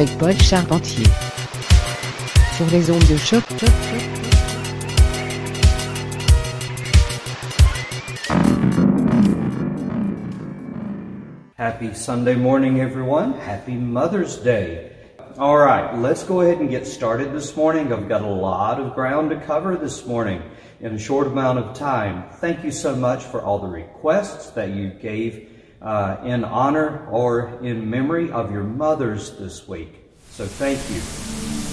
avec Paul Charpentier sur les ondes de choc. Happy Sunday morning, everyone. Happy Mother's Day. All right, let's go ahead and get started this morning. I've got a lot of ground to cover this morning in a short amount of time. Thank you so much for all the requests that you gave uh, in honor or in memory of your mothers this week. So thank you.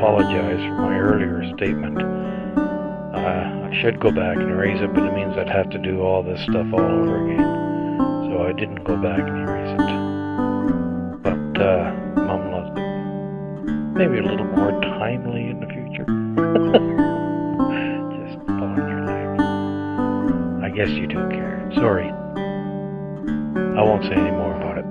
Apologize for my earlier statement. Uh, I should go back and erase it, but it means I'd have to do all this stuff all over again. So I didn't go back and erase it. But uh, loves it. Maybe a little more timely in the future. Just pulling your leg. I guess you do care. Sorry. I won't say any more about it.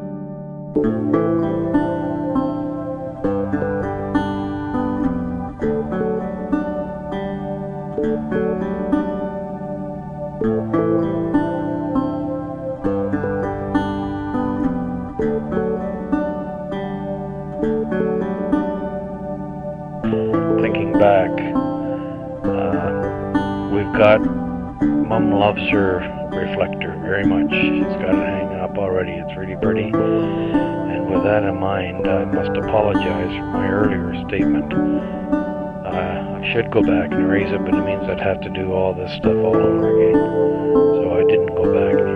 Got Mom loves her reflector very much. She's got it hanging up already. It's really pretty. And with that in mind, I must apologize for my earlier statement. Uh, I should go back and erase it, but it means I'd have to do all this stuff all over again. So I didn't go back